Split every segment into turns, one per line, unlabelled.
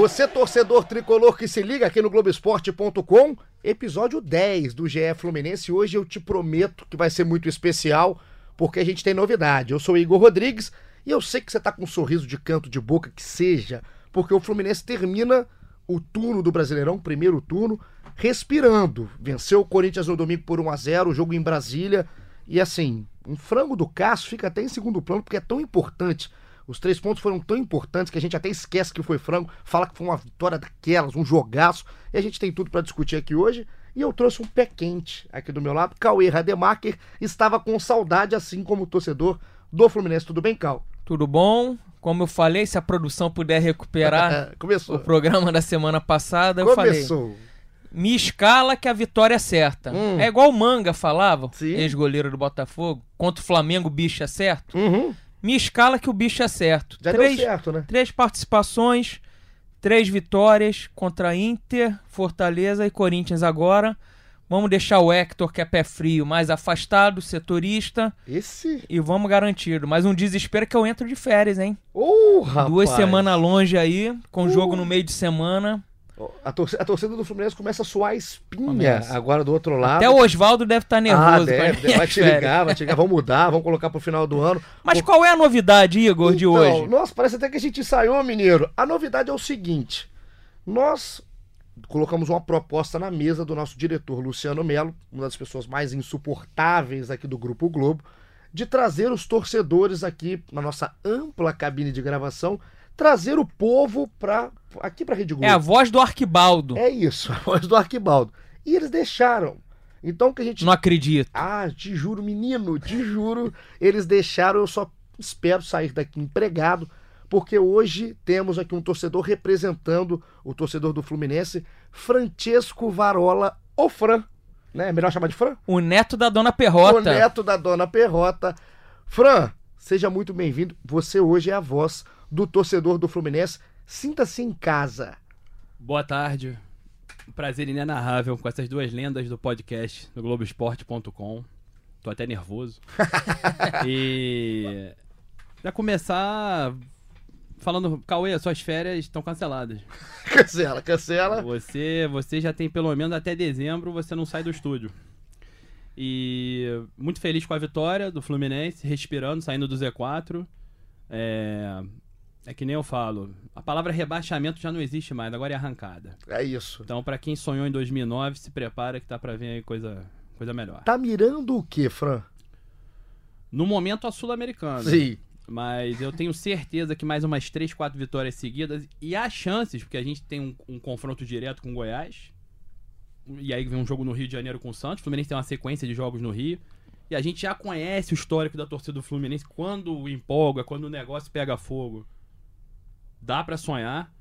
Você, torcedor tricolor que se liga aqui no Globoesporte.com, episódio 10 do GE Fluminense. Hoje eu te prometo que vai ser muito especial, porque a gente tem novidade. Eu sou Igor Rodrigues e eu sei que você tá com um sorriso de canto de boca que seja, porque o Fluminense termina o turno do Brasileirão, primeiro turno, respirando. Venceu o Corinthians no domingo por 1 a 0 o jogo em Brasília. E assim, um frango do Cássio fica até em segundo plano, porque é tão importante os três pontos foram tão importantes que a gente até esquece que foi frango, fala que foi uma vitória daquelas, um jogaço. E a gente tem tudo para discutir aqui hoje. E eu trouxe um pé quente aqui do meu lado. Cauê Rademacher estava com saudade, assim como o torcedor do Fluminense. Tudo bem, Cal?
Tudo bom? Como eu falei, se a produção puder recuperar
Começou.
o programa da semana passada, eu
Começou.
falei. Me escala que a vitória é certa.
Hum.
É igual o Manga falava, ex-goleiro do Botafogo. Contra o Flamengo, bicho é certo.
Uhum.
Me escala que o bicho é certo.
Já
três,
deu certo, né?
três participações, três vitórias contra Inter, Fortaleza e Corinthians agora. Vamos deixar o Hector, que é pé frio, mais afastado, setorista,
Esse.
e vamos garantido. Mas um desespero que eu entro de férias, hein?
Ô, rapaz.
Duas semanas longe aí, com
Uh.
jogo no meio de semana.
A torcida, a torcida do Fluminense começa a suar a espinha agora do outro lado.
Até o Oswaldo deve estar
ah,
nervoso. com
deve, deve. vai te ligar, vai te ligar. Vamos mudar, vamos colocar pro final do ano.
Mas qual é a novidade, Igor, de
Então,
hoje?
Nossa, parece até que a gente ensaiou, mineiro. A novidade é o seguinte: nós colocamos uma proposta na mesa do nosso diretor Luciano Melo, uma das pessoas mais insuportáveis aqui do Grupo Globo, de trazer os torcedores aqui na nossa ampla cabine de gravação, trazer o povo para aqui para Rede Globo.
É a voz do Arquibaldo.
É isso, a voz do Arquibaldo. E eles deixaram. Então que a gente
Não acredito.
ah, te juro, menino, te juro, eles deixaram, eu só espero sair daqui empregado, porque hoje temos aqui um torcedor representando o torcedor do Fluminense, Francesco Varola, o Fran, né? É melhor chamar de Fran?
O neto da Dona
O
Perrota.
neto da dona Perrota. Fran, seja muito bem-vindo. Você hoje é a voz do torcedor do Fluminense. Sinta-se em casa.
Boa tarde. Prazer inenarrável com essas duas lendas do podcast no Globoesporte.com. Tô até nervoso. e. Já começar falando, Cauê, suas férias estão canceladas.
Cancela, cancela.
Você, você já tem pelo menos até dezembro, você não sai do estúdio. E muito feliz com a vitória do Fluminense, respirando, saindo do Z4. É, é que nem eu falo, a palavra rebaixamento já não existe mais, agora é arrancada.
É isso.
Então, pra quem sonhou em 2009, se prepara que tá pra vir aí coisa, coisa melhor.
Tá mirando o quê, Fran?
No momento, a Sul-Americana.
Sim.
Mas eu tenho certeza que mais umas 3, 4 vitórias seguidas. E há chances, porque a gente tem um, um confronto direto com o Goiás. E aí vem um jogo no Rio de Janeiro com o Santos. O Fluminense tem uma sequência de jogos no Rio. E a gente já conhece o histórico da torcida do Fluminense. Quando empolga, quando o negócio pega fogo. Dá pra sonhar.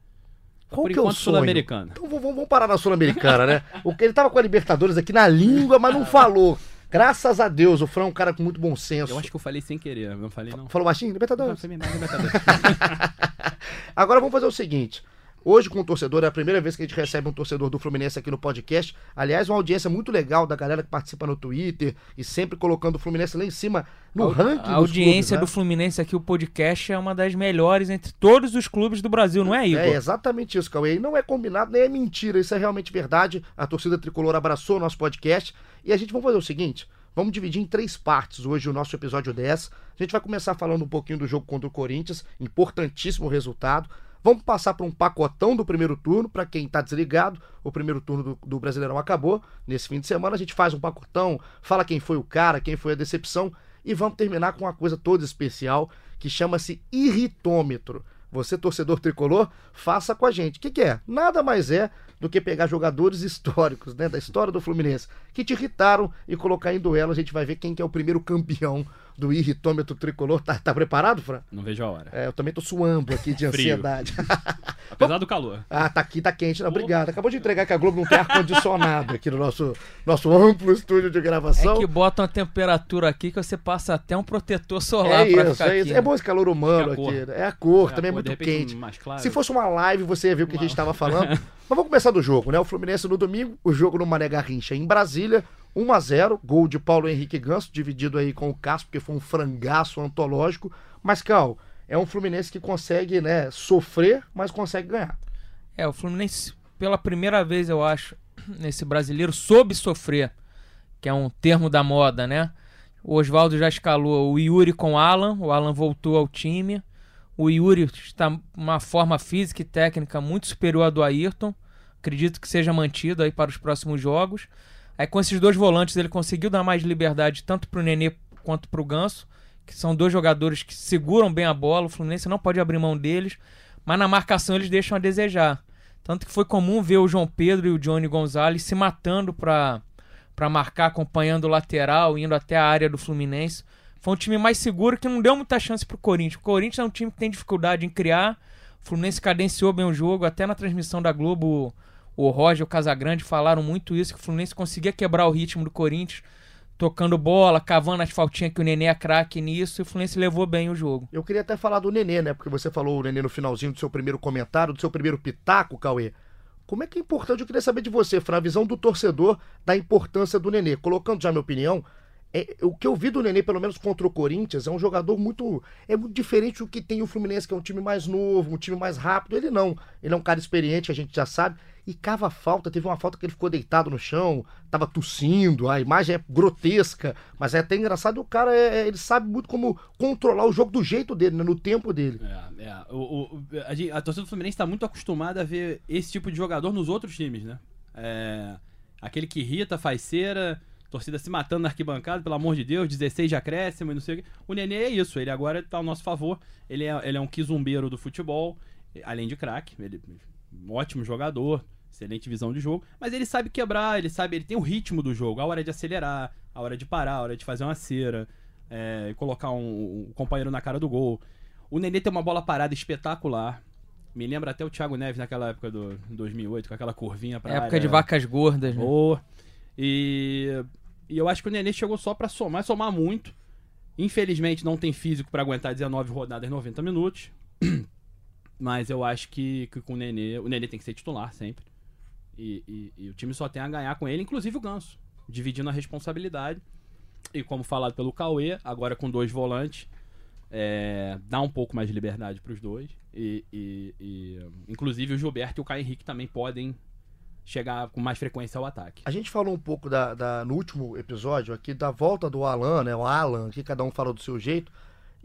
Qual
Por
que é o
enquanto,
sonho?
Sul-Americana.
Então vamos, vamos parar na Sul-Americana, né? Ele tava com a Libertadores aqui na língua, mas não falou. Graças a Deus, o Fran é um cara com muito bom senso.
Eu acho que eu falei sem querer. Não falei, não.
Falou baixinho?
Não,
Libertadores.
foi mais Libertadores.
Agora vamos fazer o seguinte. Hoje com o torcedor, é a primeira vez que a gente recebe um torcedor do Fluminense aqui no podcast. Aliás, uma audiência muito legal da galera que participa no Twitter e sempre colocando o Fluminense lá em cima no
A-
ranking.
A audiência do
clubes, né?
Fluminense aqui, o podcast, é uma das melhores entre todos os clubes do Brasil, não é, Igor?
É exatamente isso, Cauê. E não é combinado, nem é mentira. Isso é realmente verdade. A torcida tricolor abraçou o nosso podcast. E a gente vai fazer o seguinte: vamos dividir em três partes hoje o nosso episódio 10. A gente vai começar falando um pouquinho do jogo contra o Corinthians, importantíssimo resultado. Vamos passar por um pacotão do primeiro turno, para quem tá desligado. O primeiro turno do, do Brasileirão acabou. Nesse fim de semana a gente faz um pacotão, fala quem foi o cara, quem foi a decepção. E vamos terminar com uma coisa toda especial que chama-se irritômetro. Você, torcedor tricolor, faça com a gente. O que, que é? Nada mais é do que pegar jogadores históricos, né, da história do Fluminense, que te irritaram e colocar em duelo. A gente vai ver quem que é o primeiro campeão do irritômetro tricolor. Tá, tá preparado, Fran?
Não vejo a hora.
É, eu também tô suando aqui de ansiedade.
Apesar do calor.
ah, tá aqui, tá quente. Não, obrigado. Acabou de entregar que a Globo não tem ar-condicionado aqui no nosso, nosso amplo estúdio de gravação.
É que bota uma temperatura aqui que você passa até um protetor solar
É
pra
isso,
ficar
é
aqui.
isso.
né?
É bom esse calor humano
É a
aqui. né? É a cor,
É a
também é
cor, de
muito
repente,
quente.
mais claro.
Se fosse uma live, você ia ver o que a gente estava falando. Mas vamos começar do jogo, né? O Fluminense no domingo, o jogo no Mané Garrincha em Brasília, 1 a 0 gol de Paulo Henrique Ganso, dividido aí com o Cássio, porque foi um frangaço antológico. Mas, Cal, é um Fluminense que consegue, né, sofrer, mas consegue ganhar.
É, o Fluminense, pela primeira vez, eu acho, nesse brasileiro, soube sofrer, que é um termo da moda, né? O Oswaldo já escalou o Yuri com o Alan, o Alan voltou ao time. O Yuri está uma forma física e técnica muito superior à do Ayrton. Acredito que seja mantido aí para os próximos jogos. Aí com esses dois volantes ele conseguiu dar mais liberdade tanto para o Nenê quanto para o Ganso, que são dois jogadores que seguram bem a bola. O Fluminense não pode abrir mão deles, mas na marcação eles deixam a desejar. Tanto que foi comum ver o João Pedro e o Johnny Gonzalez se matando para para marcar, acompanhando o lateral, indo até a área do Fluminense. Foi um time mais seguro que não deu muita chance pro Corinthians. O Corinthians é um time que tem dificuldade em criar. O Fluminense cadenciou bem o jogo, até na transmissão da Globo, o Roger e o Casagrande falaram muito isso, que o Fluminense conseguia quebrar o ritmo do Corinthians, tocando bola, cavando as faltinhas que o Nenê é craque nisso, e o Fluminense levou bem o jogo.
Eu queria até falar do Nenê, né? Porque você falou o Nenê no finalzinho do seu primeiro comentário, do seu primeiro pitaco, Cauê. Como é que é importante? Eu queria saber de você, Fran, a visão do torcedor da importância do Nenê. Colocando já minha opinião, é, o que eu vi do Nenê, pelo menos contra o Corinthians, é um jogador muito. É muito diferente do que tem o Fluminense, que é um time mais novo, um time mais rápido. Ele não. Ele é um cara experiente, a gente já sabe. E cava falta. Teve uma falta que ele ficou deitado no chão, tava tossindo. A imagem é grotesca, mas é até engraçado. O cara, é- é- ele sabe muito como controlar o jogo do jeito dele, né, no tempo dele.
É, é. O, o- a, a torcida do Fluminense está muito acostumada a ver esse tipo de jogador nos outros times, né? É, aquele que irrita, faz cera, torcida se matando na arquibancada, pelo amor de Deus, 16 de acréscimo e não sei o quê. O Nenê é isso, ele agora tá ao nosso favor. Ele é, ele é um quizumbeiro do futebol, além de craque. Ele um ótimo jogador, excelente visão de jogo, mas ele sabe quebrar, ele sabe, ele tem o ritmo do jogo, a hora de acelerar, a hora de parar, a hora de fazer uma cera, é, colocar um, um companheiro na cara do gol. O Nenê tem uma bola parada espetacular. Me lembra até o Thiago Neves naquela época do 2008, com aquela curvinha pra
época
área.
de vacas gordas, né?
Boa. E, e eu acho que o Nenê chegou só pra somar, somar muito. Infelizmente não tem físico pra aguentar 19 rodadas 90 minutos. Mas eu acho que, que com o Nenê, o Nenê tem que ser titular sempre. E, e- e o time só tem a ganhar com ele, inclusive o Ganso, dividindo a responsabilidade. E como falado pelo Cauê, agora com dois volantes, é, dá um pouco mais de liberdade pros dois. E, e- e, inclusive o Gilberto e o Caio Henrique também podem chegar com mais frequência ao ataque.
A gente falou um pouco da, da- no último episódio aqui da volta do Alan, né? O Alan, que cada um falou do seu jeito.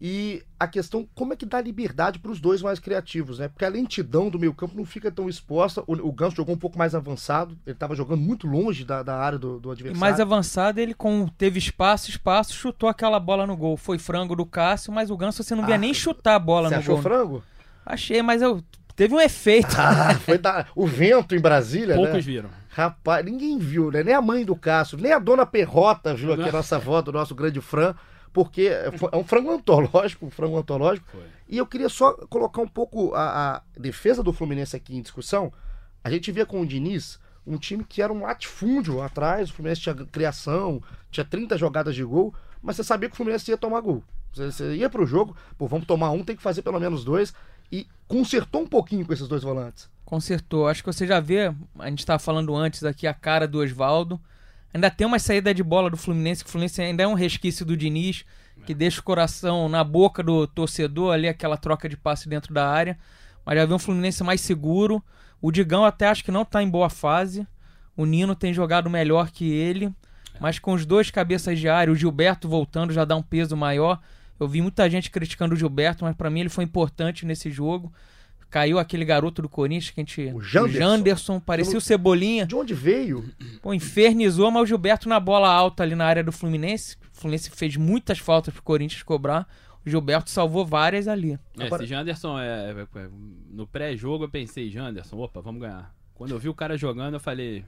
E a questão, como é que dá liberdade para os dois mais criativos, né? Porque a lentidão do meio campo não fica tão exposta. O, o Ganso jogou um pouco mais avançado, ele estava jogando muito longe da, da área do, do
E
adversário.
mais avançado, ele com, teve espaço, espaço, chutou aquela bola no gol. Foi frango do Cássio, mas o Ganso você não via
Ah,
nem chutar a bola
Você
no
achou
gol.
frango?
Achei, mas eu teve um efeito.
Ah, foi da, o vento em Brasília,
Poucos
né?
viram.
Rapaz, ninguém viu, né? Nem a mãe do Cássio, nem a dona Perrota viu aqui a nossa avó do nosso grande Fran, porque é um frango antológico, um frango antológico.
Foi.
E eu queria só colocar um pouco a, a defesa do Fluminense aqui em discussão. A gente via com o Diniz um time que era um latifúndio atrás, o Fluminense tinha criação, tinha 30 jogadas de gol, mas você sabia que o Fluminense ia tomar gol. Você, você ia pro jogo, pô, vamos tomar um, tem que fazer pelo menos dois, e consertou um pouquinho com esses dois volantes.
Consertou. Acho que você já vê, a gente estava falando antes aqui, a cara do Oswaldo. Ainda tem uma saída de bola do Fluminense, que o Fluminense ainda é um resquício do Diniz, que deixa o coração na boca do torcedor ali, aquela troca de passe dentro da área. Mas já vê um Fluminense mais seguro. O Digão até acho que não tá em boa fase. O Nino tem jogado melhor que ele. Mas com os dois cabeças de área, o Gilberto voltando já dá um peso maior. Eu vi muita gente criticando o Gilberto, mas pra mim ele foi importante nesse jogo. Caiu aquele garoto do Corinthians que a gente.
O Janderson.
Janderson, parecia o Cebolinha.
De onde veio?
Pô, infernizou, mas o Gilberto na bola alta ali na área do Fluminense. O Fluminense fez muitas faltas pro Corinthians cobrar. O Gilberto salvou várias ali.
É,
Agora-
esse Janderson, é, é, é, no pré-jogo eu pensei, Janderson, opa, vamos ganhar. Quando eu vi o cara jogando, eu falei,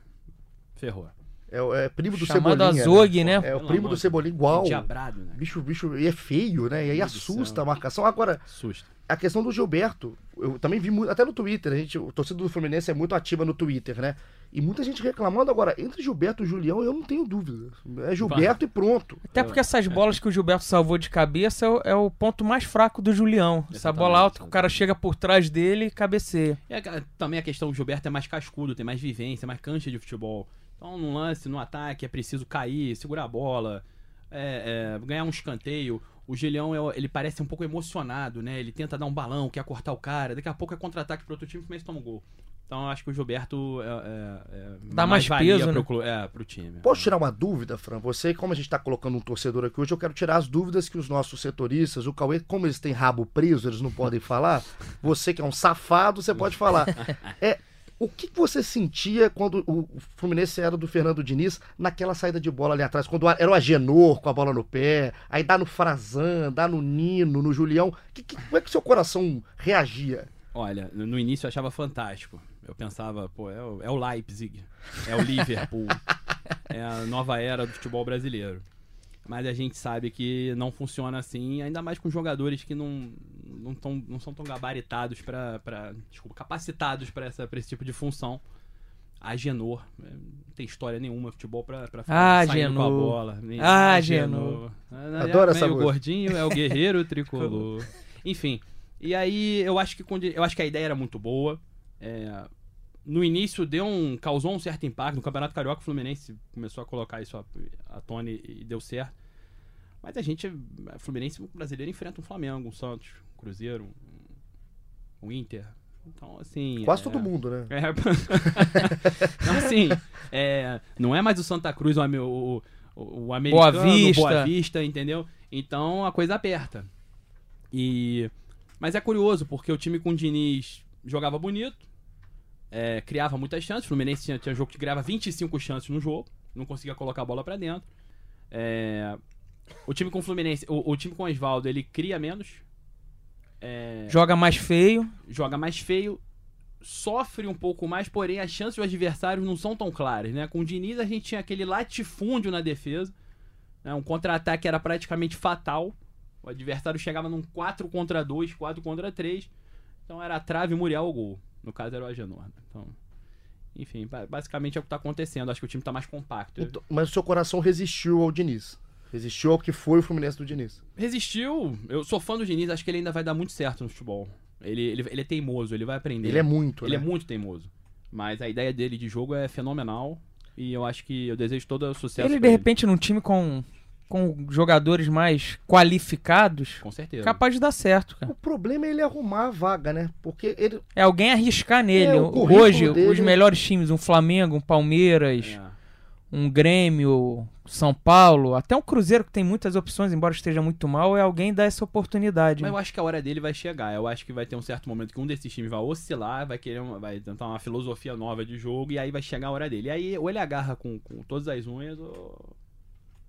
ferrou.
É, o- é primo do
Chamado
Cebolinha.
Azog, né?
É o
Pelo
primo do Cebolinha igual.
Diabrado, né?
Bicho, bicho, e é feio, né? E aí assusta a marcação. Agora,
Susto.
a questão do Gilberto, eu também vi muito, até no Twitter, a gente, o torcedor do Fluminense é muito ativa no Twitter, né? E muita gente reclamando agora, entre Gilberto e Julião, eu não tenho dúvida. É Gilberto e pronto.
Até porque essas bolas que o Gilberto salvou de cabeça é o, é o ponto mais fraco do Julião. Essa
Exatamente,
bola alta que o cara chega por trás dele e cabeceia.
A- também a questão do Gilberto é mais cascudo, tem mais vivência, mais cancha de futebol. Então, no lance, no ataque, é preciso cair, segurar a bola, é, é, ganhar um escanteio. O Julião, é- ele parece um pouco emocionado, né? Ele tenta dar um balão, quer cortar o cara. Daqui a pouco é contra-ataque pro outro time e começa a tomar um gol. Então, eu acho que o Gilberto é, é- é
Dá mais
valia
peso,
pro,
né?
clu- é, pro time.
Posso tirar uma dúvida, Fran? Você, como a gente tá colocando um torcedor aqui hoje, eu quero tirar as dúvidas que os nossos setoristas, o Cauê, como eles têm rabo preso, eles não podem falar. Você que é um safado, você pode falar. É, o que você sentia quando o Fluminense era do Fernando Diniz naquela saída de bola ali atrás? Quando era o Agenor com a bola no pé, aí dá no Frazan, dá no Nino, no Julião. Que, que, como é que seu coração reagia?
Olha, no no início eu achava fantástico. Eu pensava, pô, é o, é o Leipzig, é o Liverpool, é a nova era do futebol brasileiro. Mas a gente sabe que não funciona assim, ainda mais com jogadores que não, não, tão, não são tão gabaritados para, desculpa, capacitados para esse tipo de função. Agenor, é, não tem história nenhuma futebol pra, pra ficar saindo com a bola. Nem-
Agenor.
Ah,
Adoro
é
essa música.
gordinho, é o guerreiro tricolor. Enfim, e aí eu acho que quando- eu acho que a ideia era muito boa. É, no início deu um causou um certo impacto no Campeonato Carioca o Fluminense começou a colocar isso à, tona e, e deu certo. Mas a gente, a Fluminense o brasileiro enfrenta um Flamengo, um Santos, um Cruzeiro, um, um Inter. Então assim,
Quase
é-
todo mundo, né?
é. então, assim, é, não é mais o Santa Cruz, o, o, o, o americano,
Vista.
Boa Vista, entendeu? Então a coisa aperta. E mas é curioso porque o time com o Diniz jogava bonito, é, criava muitas chances. O Fluminense tinha, tinha jogo que criava 25 chances no jogo, não conseguia colocar a bola pra dentro. É, o time com o Fluminense, o, o time com o Oswaldo, ele cria menos. É,
Joga mais feio.
joga mais feio, sofre um pouco mais, porém as chances dos adversários não são tão claras, né? Com o Diniz a gente tinha aquele latifúndio na defesa, né? um contra-ataque era praticamente fatal. O adversário chegava num 4 contra 2, 4 contra 3. Então era a trave, Muriel o gol. No caso era o Agenor. né? Então, enfim, ba- basicamente é o que tá acontecendo. Acho que o time tá mais compacto.
Então, mas o seu coração resistiu ao Diniz. Resistiu ao que foi o Fluminense do Diniz.
Resistiu. Eu sou fã do Diniz, acho que ele ainda vai dar muito certo no futebol. Ele, ele, ele é teimoso, ele vai aprender.
Ele é muito,
Ele
né?
é muito teimoso. Mas a ideia dele de jogo é fenomenal. E eu acho que eu desejo todo o sucesso.
Ele,
pra
de repente, num time com, com jogadores mais qualificados,
Com certeza.
capaz de dar certo, cara.
O problema é ele arrumar a vaga, né? Porque ele.
É alguém arriscar nele.
É,
Hoje,
dele-
os melhores times, um Flamengo, um Palmeiras,
É.
um Grêmio, São Paulo, até um Cruzeiro que tem muitas opções, embora esteja muito mal, é alguém dar essa oportunidade.
Mas eu acho que a hora dele vai chegar. Eu acho que vai ter um certo momento que um desses times vai oscilar, vai querer uma, vai tentar uma filosofia nova de jogo, e aí vai chegar a hora dele. E aí, ou ele agarra com, com todas as unhas, ou,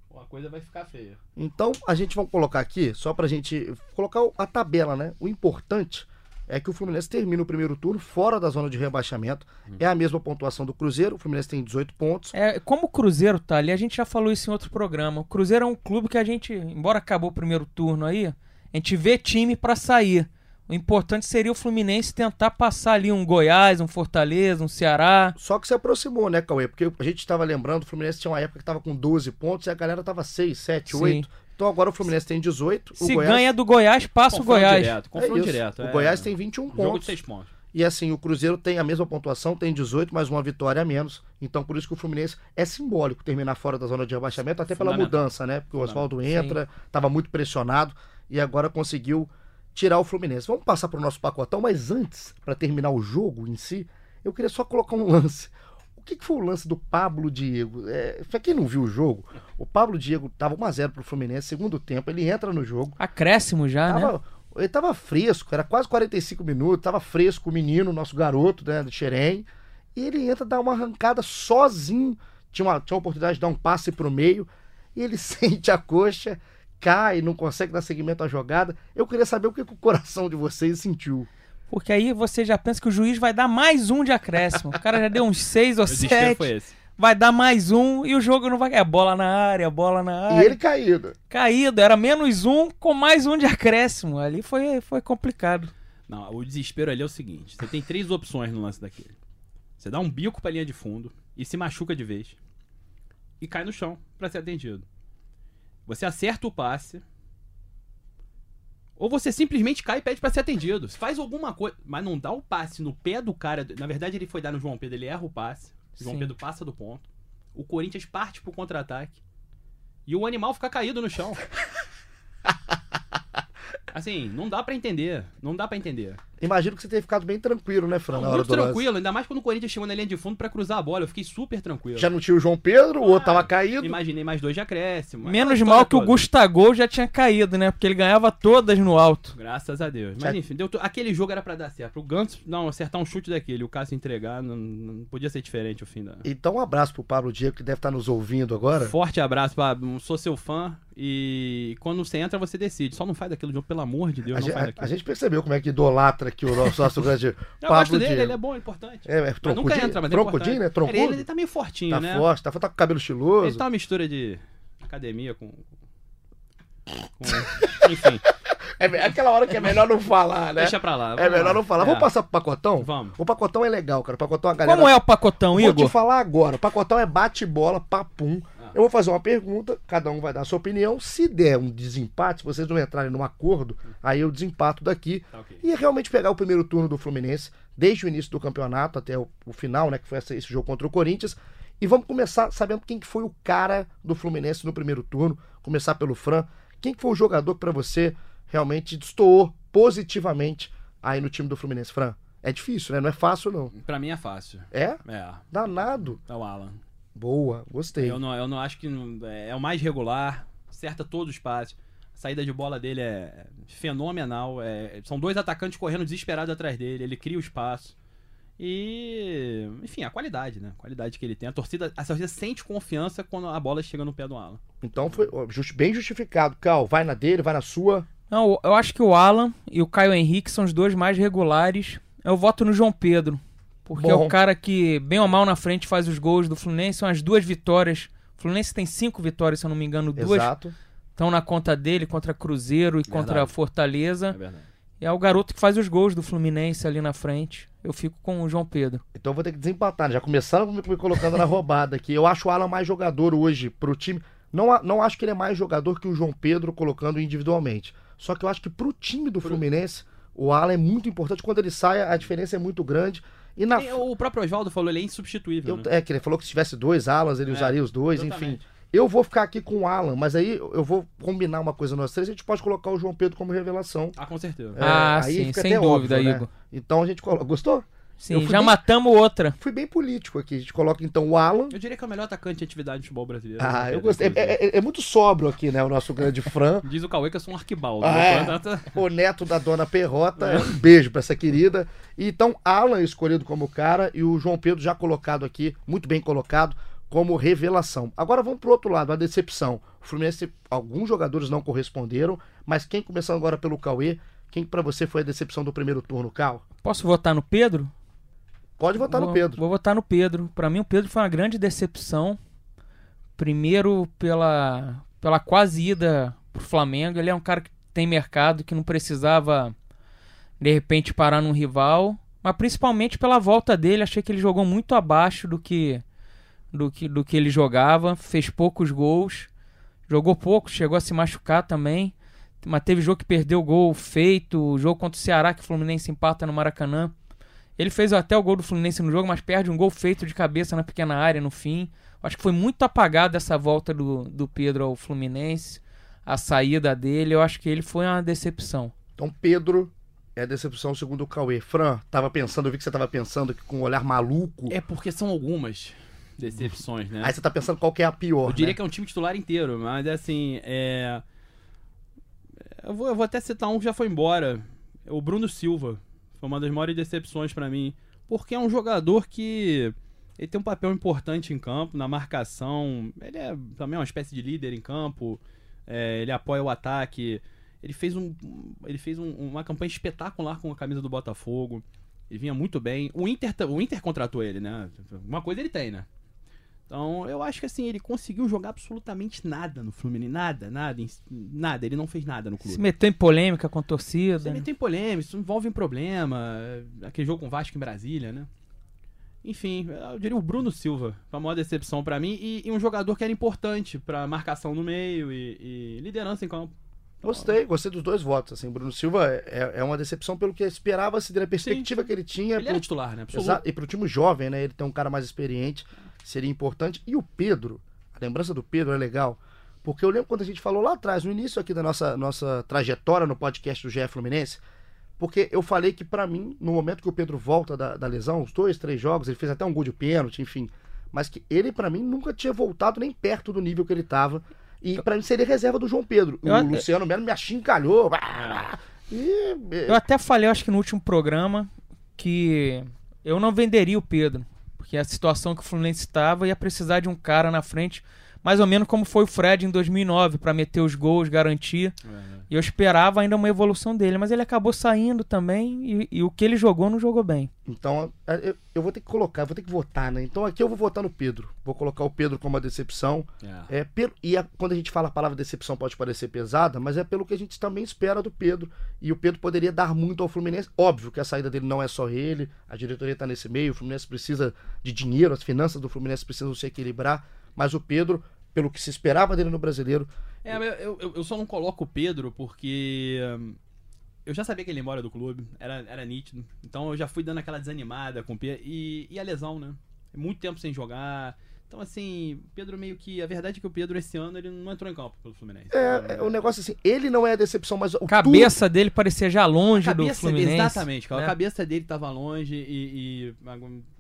ou a coisa vai ficar feia.
Então, a gente vai colocar aqui, só pra gente colocar a tabela, né? O importante é que o Fluminense termina o primeiro turno fora da zona de rebaixamento. É a mesma pontuação do Cruzeiro. O Fluminense tem 18 pontos.
É, como o Cruzeiro tá ali, a gente já falou isso em outro programa. O Cruzeiro é um clube que a gente, embora acabou o primeiro turno aí, a gente vê time pra sair. O importante seria o Fluminense tentar passar ali um Goiás, um Fortaleza, um Ceará.
Só que se aproximou, né, Cauê? Porque a gente estava lembrando, o Fluminense tinha uma época que estava com 12 pontos e a galera tava 6, 7,
Sim.
8. Então agora o Fluminense tem 18.
Se
o Goiás...
ganha do Goiás, passa o
Confronto
Goiás.
direto.
É
Confronto
isso.
direto.
O
é.
Goiás tem 21
Jogo de
pontos.
6 pontos.
E assim, o Cruzeiro tem a mesma pontuação, tem 18, mais uma vitória a menos. Então, por isso que o Fluminense é simbólico terminar fora da zona de rebaixamento, até pela mudança, né? Porque o Oswaldo entra, estava muito pressionado e agora conseguiu tirar o Fluminense. Vamos passar para o nosso pacotão, mas antes, para terminar o jogo em si, eu queria só colocar um lance. O que, que foi o lance do Pablo Diego? É, pra quem não viu o jogo, o Pablo Diego tava 1x0 pro Fluminense, segundo tempo, ele entra no jogo.
Acréscimo já, né?
Tava, Ele tava fresco, era quase 45 minutos, tava fresco o menino, nosso garoto, né, do Xerém. E ele entra, dá uma arrancada sozinho. Tinha uma, tinha uma oportunidade de dar um passe pro meio. E ele sente a coxa, cai, não consegue dar seguimento à jogada. Eu queria saber o que, que o coração de vocês sentiu.
Porque aí você já pensa que o juiz vai dar mais um de acréscimo. O cara já deu uns seis ou
O
sete.
foi esse.
Vai dar mais um e o jogo não vai. É bola na área, bola na
E
área.
ele caído.
Caído, era menos um com mais um de acréscimo. Ali foi, foi complicado.
Não, o desespero ali é o seguinte: você tem três opções no lance daquele. Você dá um bico pra linha de fundo e se machuca de vez. E cai no chão pra ser atendido. Você acerta o passe. Ou você simplesmente cai e pede pra ser atendido. Você faz alguma coisa, mas não dá o passe no pé do cara. Na verdade, ele foi dar no João Pedro, ele erra o passe. O João
Sim.
Pedro passa do ponto. O Corinthians parte pro contra-ataque. E o animal fica caído no chão. Assim, não dá pra entender. Não dá pra entender.
Imagino que você tenha ficado bem tranquilo, né, Fran, na hora
Muito
do lance.
tranquilo, ainda mais quando o Corinthians chegou na linha de fundo pra cruzar a bola. Eu fiquei super tranquilo.
Já não tinha o João Pedro, o outro tava caído.
Imaginei mais dois de acréscimo.
Menos mal que o
toda.
Gustavo já tinha caído, né? Porque ele ganhava todas no alto.
Graças a Deus.
Já-
Mas enfim, deu aquele jogo era pra dar certo. O Gantz, não, acertar um chute daquele, o Cássio entregar, não, não podia ser diferente o fim da.
Então um abraço pro Pablo Diego, que deve estar nos ouvindo agora.
Forte abraço, Pablo. Sou seu fã e quando você entra, você decide. Só não faz daquilo de novo, pelo amor de Deus,
A
não
gente, a-
daquilo.
a gente percebeu como é que idolatra aqui o nosso, nosso grande
Eu
Pablo
gosto dele,
Diego.
ele é bom, é importante.
É, é
Mas nunca
troncudinho,
entra, mas é
troncudinho,
importante.
né? Troncudo.
Ele, ele tá meio fortinho,
tá
né?
forte, tá, tá com cabelo estiloso.
Ele tá uma mistura de academia com. com- Enfim,
É é aquela hora que é melhor não falar, né?
deixa pra lá.
É melhor
lá.
não falar.
É.
Vamos passar pro pacotão?
Vamos.
O pacotão é legal, cara. O pacotão a galera.
Como é o pacotão,
Vou
Igor?
te falar agora. O pacotão é bate-bola, papum.
Ah.
Eu vou fazer uma pergunta, cada um vai dar a sua opinião. Se der um desempate, se vocês não entrarem num acordo, aí eu desempato daqui.
Tá ok.
E realmente pegar o primeiro turno do Fluminense, desde o início do campeonato até o, o final, né? Que foi essa- esse jogo contra o Corinthians. E vamos começar sabendo quem que foi o cara do Fluminense no primeiro turno. Começar pelo Fran. Quem que foi o jogador que pra você realmente destoou positivamente aí no time do Fluminense, Fran? É difícil, né? Não é fácil, não.
Pra mim é fácil.
É?
É,
Danado.
é o Alan.
Boa, gostei.
Eu não, eu não acho que é, é o mais regular, acerta todos os passes. A saída de bola dele é fenomenal. é- são dois atacantes correndo desesperados atrás dele. Ele cria o espaço. E, enfim, a qualidade, né? A qualidade que ele tem. A torcida, a torcida sente confiança quando a bola chega no pé do Alan.
Então foi bem justificado. Cal, vai na dele, vai na sua.
Não, eu acho que o Alan e o Caio Henrique são os dois mais regulares. Eu voto no João Pedro. Porque é
Bom.
o cara que, bem ou mal na frente, faz os gols do Fluminense. São as duas vitórias. O Fluminense tem cinco vitórias, se eu não me engano. Duas
Exato.
estão na conta dele, contra Cruzeiro e contra. Fortaleza.
verdade.
E é o garoto que faz os gols do Fluminense ali na frente. Eu fico com o João Pedro.
Então eu vou ter que desempatar. né? Já começaram me, me colocando na roubada aqui. Eu acho o Alan mais jogador hoje pro time. Não, não acho que ele é mais jogador que o João Pedro colocando individualmente. Só que eu acho que pro time do Fluminense, o Alan é muito importante. Quando ele sai, a diferença é muito grande. E na.
O próprio Oswaldo falou, ele é insubstituível.
Eu,
né?
é, que ele falou que se tivesse dois Alans, ele
É,
usaria os dois, enfim.
exatamente.
Eu vou ficar aqui com o Alan, mas aí eu vou combinar uma coisa nós três, a gente pode colocar o João Pedro como revelação.
Ah, com certeza.
É,
Ah,
aí
sim,
fica
sem
até
dúvida,
óbvio, né?
Igor.
Então a gente coloca. Gostou? Eu
Sim, já
bem-
matamos outra.
Fui bem político aqui. A gente coloca então o Alan.
Eu diria que é o melhor atacante de atividade de futebol brasileiro.
Ah,
né,
eu gostei. É,
inclusive.
é- é muito sóbrio aqui, né? O nosso grande Fran.
Diz o Cauê que eu sou um arquibaldo.
Ah,
né?
é.
Portanto,
o neto da dona Perrota. Um beijo pra essa querida. E então, Alan escolhido como cara e o João Pedro já colocado aqui, muito bem colocado, como revelação. Agora vamos pro outro lado, a decepção. O Fluminense, alguns jogadores não corresponderam, mas quem começando agora pelo Cauê, quem pra você foi a decepção do primeiro turno, Cal?
Posso votar no Pedro?
Pode votar
vou,
no Pedro.
Vou votar no Pedro. Pra mim, o Pedro foi uma grande decepção. Primeiro, pela, pela quase ida pro Flamengo. Ele é um cara que tem mercado, que não precisava, de repente, parar num rival. Mas principalmente pela volta dele. Achei que ele jogou muito abaixo do que, do que, do que ele jogava. Fez poucos gols. Jogou pouco, chegou a se machucar também. Mas teve jogo que perdeu o gol feito. O jogo contra o Ceará, que o Fluminense empata no Maracanã. Ele fez até o gol do Fluminense no jogo, mas perde um gol feito de cabeça na pequena área no fim. Acho que foi muito apagada essa volta do, do Pedro ao Fluminense. A saída dele, eu acho que ele foi uma decepção.
Então, Pedro é a decepção segundo o Cauê. Fran, tava pensando, eu vi que você tava pensando aqui com um olhar maluco.
é porque são algumas decepções, né?
Aí você tá pensando qual que é a pior.
Eu diria
né?
que é um time titular inteiro, mas assim, é. Eu vou, eu vou até citar um que já foi embora. O Bruno Silva. Foi uma das maiores decepções pra mim. Porque é um jogador que. Ele tem um papel importante em campo, na marcação. Ele é também uma espécie de líder em campo. é, ele apoia o ataque. Ele fez, um, ele fez um- uma campanha espetacular com a camisa do Botafogo. Ele vinha muito bem. O Inter, o Inter contratou ele, né? Uma coisa ele tem, né? Então, eu acho que assim, ele conseguiu jogar absolutamente nada no Fluminense. Nada, nada, nada. Ele não fez nada no clube.
Se meteu em polêmica com a torcida.
Você
né?
meteu em polêmica, isso envolve em problema. é, Aquele jogo com o Vasco em Brasília, né? Enfim, eu diria o Bruno Silva, foi a maior decepção pra mim. E, e um jogador que era importante pra marcação no meio e, e liderança em campo.
Gostei, gostei dos dois votos. Assim, Bruno Silva é, é uma decepção pelo que esperava-se da perspectiva que ele tinha.
Ele era
pro-
titular, né? Absoluto.
Exato, e pro time jovem, né? Ele tem um cara mais experiente, seria importante. E o Pedro, a lembrança do Pedro é legal, porque eu lembro quando a gente falou lá atrás, no início aqui da nossa, nossa trajetória no podcast do GE Fluminense, porque eu falei que pra mim, no momento que o Pedro volta da, da lesão, os dois, três jogos, ele fez até um gol de pênalti, enfim, mas que ele pra mim nunca tinha voltado nem perto do nível que ele tava. E pra mim seria reserva do João Pedro. O
Eu-
Luciano Melo me achincalhou. E,
Eu até falei, acho que no último programa, que eu não venderia o Pedro. Porque a situação que o Fluminense estava ia precisar de um cara na frente, mais ou menos como foi o Fred em 2009, pra meter os gols, garantir.
É,
E eu esperava ainda uma evolução dele, mas ele acabou saindo também e, e o que ele jogou não jogou bem.
Então, é, eu, eu vou ter que colocar, vou ter que votar, né? Então aqui eu vou votar no Pedro. Vou colocar o Pedro como uma decepção.
é.
É, pelo- e a- quando a gente fala a palavra decepção pode parecer pesada, mas é pelo que a gente também espera do Pedro. E o Pedro poderia dar muito ao Fluminense. Óbvio que a saída dele não é só ele, a diretoria está nesse meio, o Fluminense precisa de dinheiro, as finanças do Fluminense precisam se equilibrar. Mas o Pedro, pelo que se esperava dele no brasileiro,
É, eu, eu, eu só não coloco o Pedro porque hum, eu já sabia que ele ia embora do clube, era, era nítido. Então eu já fui dando aquela desanimada com o Pedro. E, e a lesão, né? Muito tempo sem jogar. Então, assim, o Pedro meio que. A verdade é que o Pedro esse ano ele não entrou em campo pelo Fluminense.
é, é o negócio assim, ele não é a decepção, mas o
A cabeça dele parecia já longe do Fluminense.
Exatamente, cara.
né?
A cabeça dele tava longe e.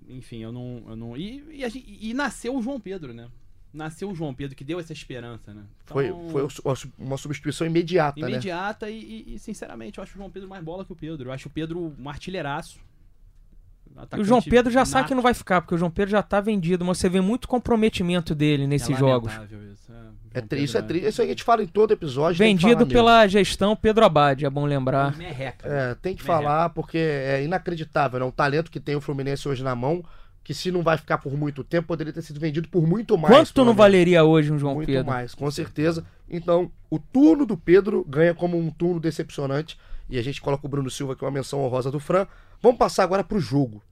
e, enfim, eu não. Eu não e, e, a gente- e nasceu o João Pedro, né? Nasceu o João Pedro, que deu essa esperança, né?
foi,
Então,
foi o- uma substituição imediata, né?
imediata e, e- e, sinceramente, eu acho o João Pedro mais bola que o Pedro. Eu acho o Pedro um artilheiraço.
E o João Pedro já sabe que não vai ficar, porque o João Pedro já tá vendido, mas você vê muito comprometimento dele nesses jogos.
Isso,
É tri- isso é triste. Isso aí a gente fala em todo episódio.
Vendido
falar mesmo.
pela gestão Pedro Abad, é bom lembrar.
Merreca.
É, tem que
Merreca.
falar porque é inacreditável, né? O talento que tem o Fluminense hoje na mão, que se não vai ficar por muito tempo, poderia ter sido vendido por muito mais.
Quanto não valeria hoje um João
Muito
Pedro?
mais, com certeza. Então, o turno do Pedro ganha como um turno decepcionante. E a gente coloca o Bruno Silva, que é uma menção honrosa do Fran. Vamos passar agora pro jogo.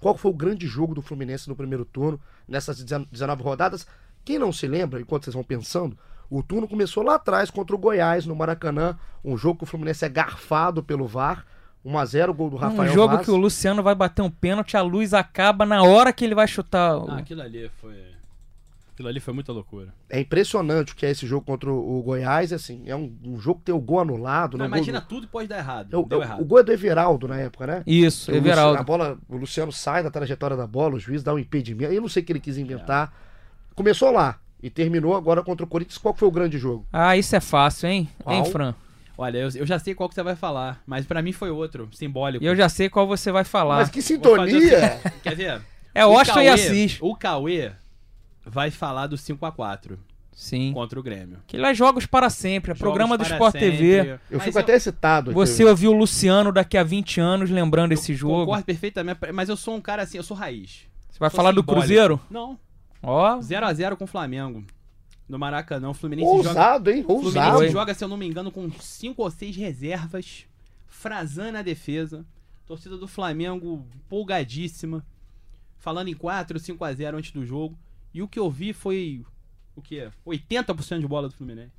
Qual foi o grande jogo do Fluminense no primeiro turno, nessas 19 rodadas? Quem não se lembra, enquanto vocês vão pensando, o turno começou lá atrás contra o Goiás, no Maracanã. Um jogo que o Fluminense é garfado pelo VAR. 1x0, gol do Rafael
um jogo
Vaz.
que o Luciano vai bater um pênalti, a luz acaba na hora que ele vai chutar. o-
Ah, aquilo ali foi. Aquilo ali foi muita loucura.
É impressionante o que é esse jogo contra o Goiás. Assim, é um, um jogo que tem o gol anulado.
Não,
né? O gol
imagina
do-
tudo pode dar errado.
É o,
Deu
é
errado.
o gol é do Everaldo na época, né?
Isso,
O Luciano-
Everaldo.
a bola, o Luciano sai da trajetória da bola, o juiz dá um impedimento. Eu não sei o que ele quis inventar. Começou lá e terminou agora contra o Corinthians. Qual foi o grande jogo?
Ah, isso é fácil, hein?
Qual?
Hein, Fran?
Olha, eu, eu já sei qual que você vai falar, mas pra mim foi outro, simbólico.
E eu já sei qual você vai falar.
Mas que sintonia!
Quer ver?
É
O
Washington e Assis.
O Cauê vai falar do 5x4
Sim.
contra o Grêmio.
Que lá é Jogos para sempre, é programa do
Jogos
Sport
para
TV.
Eu
Mas
fico até excitado. aqui.
Você ouviu o Luciano daqui a 20 anos lembrando esse jogo.
Concordo perfeitamente, mas eu sou um cara assim, eu sou raiz.
Você vai
Sou
falar do
simbólico.
Cruzeiro?
Não.
Ó,
0x0 com o Flamengo. No Maracanã. O Fluminense joga.
Ousado, hein?
O Fluminense
Ousado.
Foi.
joga, se eu não me engano, com 5 ou 6 reservas. Frazan na defesa. Torcida do Flamengo empolgadíssima. Falando em 4, 5 a 0 antes do jogo. E o que eu vi foi. O quê? 80% de bola do Fluminense.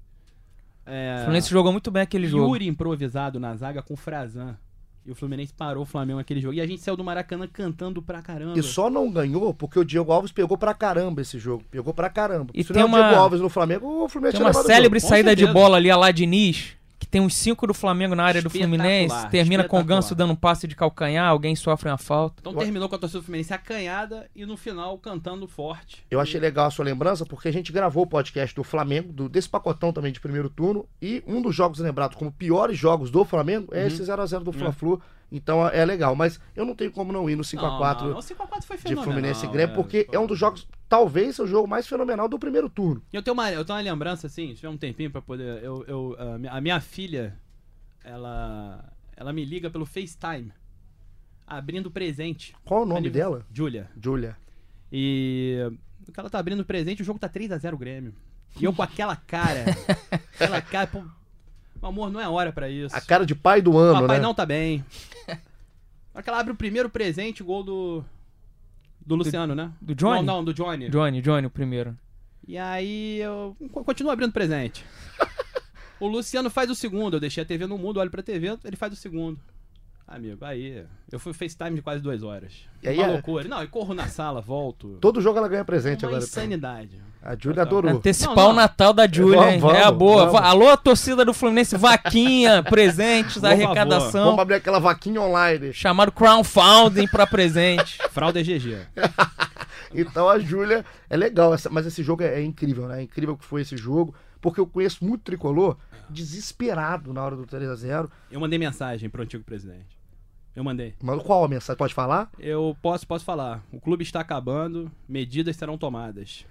É,
o Fluminense jogou muito bem aquele jogo.
Yuri improvisado na zaga com o Frazan. E o Fluminense parou o Flamengo naquele jogo. E a gente saiu do Maracanã cantando pra caramba.
E só não ganhou porque o Diego Alves pegou pra caramba esse jogo. Pegou pra caramba.
E
Se
tem
não é o
uma-
Diego Alves no Flamengo, o Fluminense
Tem uma
o
célebre saída de bola ali, a lá Diniz, que tem uns 5 do Flamengo na área do Fluminense, termina com o. Ganso dando um passe de calcanhar, alguém sofre uma falta.
Então terminou com a torcida do Fluminense acanhada e no final cantando forte.
Eu achei legal a sua lembrança porque a gente gravou o podcast do Flamengo, do, desse pacotão também de primeiro turno, e um dos jogos lembrados como piores jogos do Flamengo
Uhum.
é esse 0x0 do Fla-Flu. Então é legal, mas eu não tenho como não ir no 5x4
Não, não, O 5x4 foi
de. Fluminense e Grêmio,
né?
porque é um dos jogos, talvez seja o jogo mais fenomenal do primeiro turno.
Eu tenho uma, eu tenho uma lembrança, assim, se tiver um tempinho pra poder. Eu, eu, a, minha, a filha, ela. Ela me liga pelo FaceTime. Abrindo presente.
Qual o nome dela?
Julia.
Julia.
E. O que ela tá abrindo presente, o jogo tá 3x0 Grêmio. E eu com aquela cara. aquela cara, pô. Meu amor, não é hora pra isso.
A cara de pai do ano,
Papai
né?
não tá bem. Na hora que ela abre o primeiro presente, gol do. Do Luciano, né?
do Johnny?
Não, não, do Johnny.
Johnny, Johnny, o primeiro.
E aí eu co- continuo abrindo presente. o Luciano faz o segundo, eu deixei a TV no mundo, olho pra TV, ele faz o segundo. Amigo, aí. Eu fui FaceTime de quase duas horas.
E aí
Uma
é-
loucura. Não, eu corro na sala, volto.
Todo jogo ela ganha presente
Uma
agora.
insanidade.
A Júlia adorou.
Antecipar
Não, não.
o Natal da hein?
Vamos,
é a boa.
vamos.
Alô, torcida do Fluminense, vaquinha, presentes,
Por favor.
arrecadação.
Vamos abrir aquela vaquinha online.
Chamado crowdfunding pra presente.
Fralda é GG.
Então a Júlia é legal, essa- mas esse jogo é, é incrível, né? É incrível que foi esse jogo, porque eu conheço muito tricolor desesperado na hora do 3x0.
Eu mandei mensagem pro antigo presidente. Eu mandei.
Mano, qual a mensagem? Pode falar?
Eu posso, posso falar. O clube está acabando, medidas serão tomadas.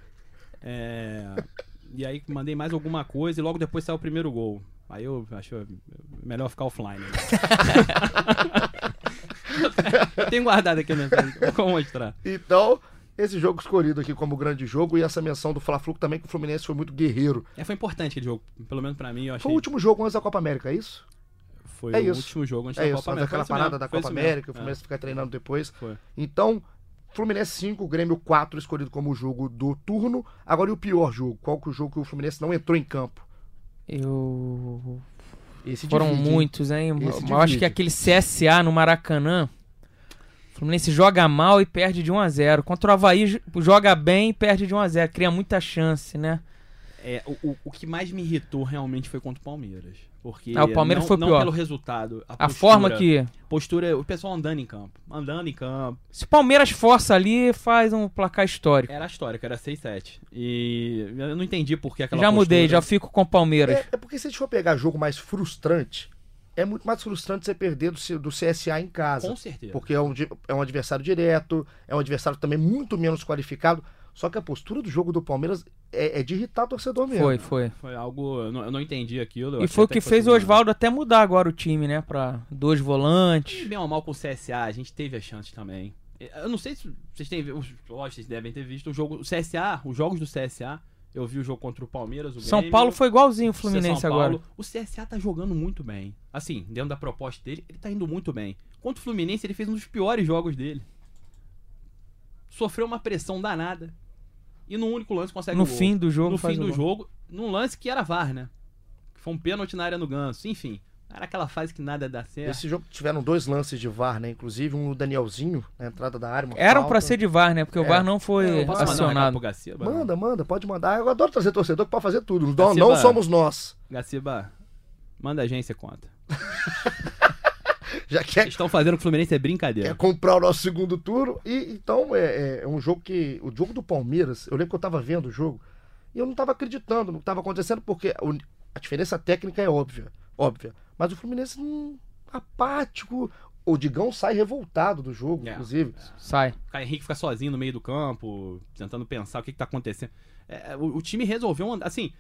É, E aí mandei mais alguma coisa e logo depois saiu o primeiro gol. Aí eu acho melhor ficar offline. né? eu tenho guardado aqui a mensagem, vou mostrar.
Então, esse jogo escolhido aqui como grande jogo e essa menção do Fla-Flu também, que o Fluminense foi muito guerreiro.
É, foi importante aquele jogo, pelo menos pra mim, eu achei.
Foi o último jogo antes da Copa América, é isso?
Foi
é
o
isso.
último jogo antes
É
da
isso,
Copa América.
daquela
Foi isso
parada da
foi
Copa
mesmo.
América, o Fluminense fica treinando depois.
É, foi.
Então, Fluminense 5, Grêmio 4, escolhido como o jogo do turno. Agora, e o pior jogo? Qual que é o jogo que o Fluminense não entrou em campo?
Eu.
Esse
Foram
divide,
muitos, hein? Eu acho que aquele CSA no Maracanã. O Fluminense joga mal e perde de 1 a 0 Contra o Havaí jo- joga bem e perde de 1 a 0 Cria muita chance, né?
É, o, o, o que mais me irritou realmente foi contra o Palmeiras. Porque
Ah, o Palmeiras
não,
foi
não
pior.
pelo resultado. A,
A
postura-
forma que.
Postura, o pessoal andando em campo. Andando em campo.
Se o Palmeiras força ali, faz um placar histórico.
Era histórico, era 6-7. E eu não entendi por que aquela
já mudei,
postura-
já fico com o Palmeiras.
É, é porque se a gente for pegar jogo mais frustrante, é muito mais frustrante você perder do, do CSA em casa.
Com certeza.
Porque é um, é um adversário direto, é um adversário também muito menos qualificado. Só que a postura do jogo do Palmeiras é, é de irritar o torcedor mesmo.
Foi, foi.
Foi algo. Eu não, eu não entendi aquilo.
E foi o
até
que fez o Oswaldo até mudar agora o time, né? Pra dois
E
volantes.
bem ou mal com o CSA, a gente teve a chance também. Eu não sei se vocês têm visto. Lógico, vocês devem ter visto o jogo. O CSA, os jogos do CSA. Eu vi o jogo contra o Palmeiras, o
São
Grêmio,
Paulo foi igualzinho o
São
Fluminense
Paulo.
agora.
O CSA tá jogando muito bem. Assim, dentro da proposta dele, ele tá indo muito bem. Contra o Fluminense, ele fez um dos piores jogos dele. Sofreu uma pressão danada. E no único lance consegue
No
o gol.
fim do jogo
No
faz
fim
o
do
gol.
jogo, num lance que era VAR, né? Que foi um pênalti na área no ganso. Enfim, era aquela fase que nada dá certo.
Esse jogo tiveram dois lances de VAR, né? Inclusive um no Danielzinho, na entrada da área.
Eram pra ser de VAR, né? Porque o
É.
VAR não foi
Eu posso mandar um recado
acionado.
pro Gaciba?
Manda, manda, pode mandar. Eu adoro trazer torcedor que pode fazer tudo. Não,
Gaciba.
não somos nós.
Gaciba, manda a agência conta.
Já quer,
Eles estão fazendo com o Fluminense é brincadeira.
comprar o nosso segundo turno. E então é, é um jogo que. O jogo do Palmeiras, eu lembro que eu tava vendo o jogo e eu não tava acreditando no que tava acontecendo, porque o- a diferença técnica é óbvia. Óbvia. Mas o Fluminense hum, apático. O Digão sai revoltado do jogo,
É.
inclusive.
Sai.
O Caio Henrique fica sozinho no meio do campo, tentando pensar o que, que tá acontecendo. É, o, o time resolveu andar. Assim,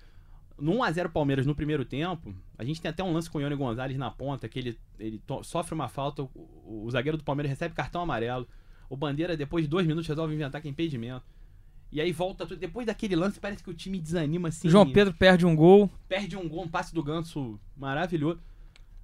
no 1x0 Palmeiras no primeiro tempo, a gente tem até um lance com o Ione Gonzalez na ponta, que ele, ele sofre uma falta, o, o- o zagueiro do Palmeiras recebe cartão amarelo. O Bandeira, depois de dois minutos, resolve inventar que é impedimento. E aí volta tudo. Depois daquele lance, parece que o time desanima assim.
João Pedro perde um gol.
perde um gol, um passe do Ganso maravilhoso.